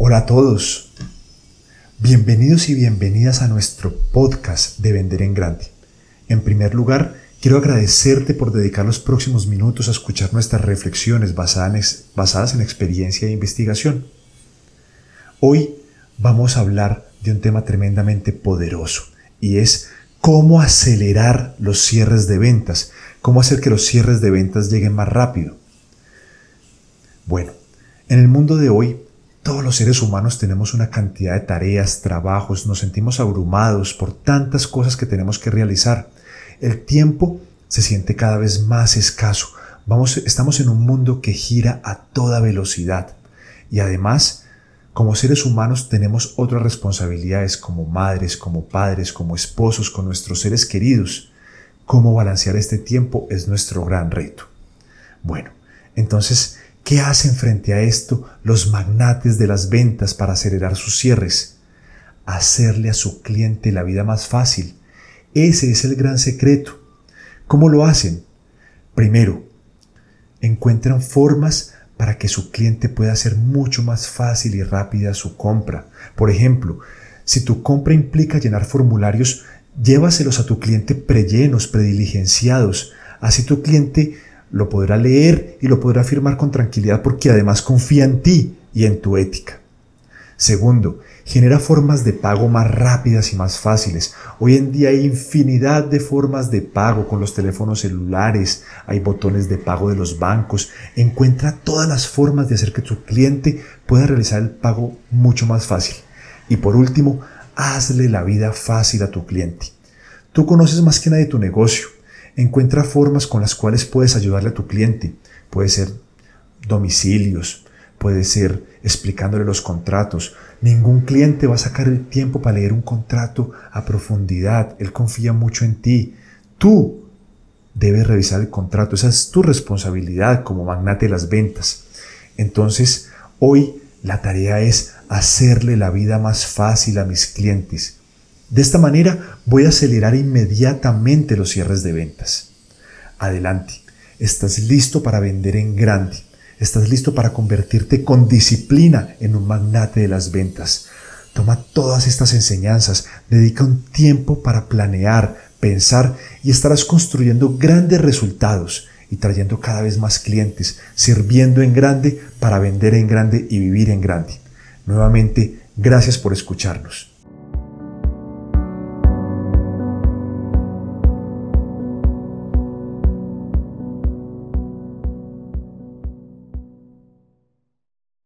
Hola a todos. Bienvenidos y bienvenidas a nuestro podcast de Vender en Grande. En primer lugar, quiero agradecerte por dedicar los próximos minutos a escuchar nuestras reflexiones basadas en, experiencia e investigación. Hoy vamos a hablar de un tema tremendamente poderoso y es cómo acelerar los cierres de ventas, cómo hacer que los cierres de ventas lleguen más rápido. Bueno, en el mundo de hoy todos los seres humanos tenemos una cantidad de tareas, trabajos, nos sentimos abrumados por tantas cosas que tenemos que realizar. El tiempo se siente cada vez más escaso. Vamos, estamos en un mundo que gira a toda velocidad. Y además, como seres humanos tenemos otras responsabilidades como madres, como padres, como esposos, con nuestros seres queridos. Cómo balancear este tiempo es nuestro gran reto. Bueno, entonces ¿Qué hacen frente a esto los magnates de las ventas para acelerar sus cierres? Hacerle a su cliente la vida más fácil. Ese es el gran secreto. ¿Cómo lo hacen? Primero, encuentran formas para que su cliente pueda hacer mucho más fácil y rápida su compra. Por ejemplo, si tu compra implica llenar formularios, llévaselos a tu cliente prellenos, prediligenciados. Así tu cliente lo podrá leer y lo podrá firmar con tranquilidad porque además confía en ti y en tu ética. Segundo, genera formas de pago más rápidas y más fáciles. Hoy en día hay infinidad de formas de pago con los teléfonos celulares, hay botones de pago de los bancos. Encuentra todas las formas de hacer que tu cliente pueda realizar el pago mucho más fácil. Y por último, hazle la vida fácil a tu cliente. Tú conoces más que nadie tu negocio Encuentra formas con las cuales puedes ayudarle a tu cliente. Puede ser domicilios, puede ser explicándole los contratos. Ningún cliente va a sacar el tiempo para leer un contrato a profundidad. Él confía mucho en ti. Tú debes revisar el contrato. Esa es tu responsabilidad como magnate de las ventas. Entonces, hoy la tarea es hacerle la vida más fácil a mis clientes. De esta manera voy a acelerar inmediatamente los cierres de ventas. Adelante, estás listo para vender en grande. Estás listo para convertirte con disciplina en un magnate de las ventas. Toma todas estas enseñanzas, dedica un tiempo para planear, pensar y estarás construyendo grandes resultados y trayendo cada vez más clientes, sirviendo en grande para vender en grande y vivir en grande. Nuevamente, gracias por escucharnos.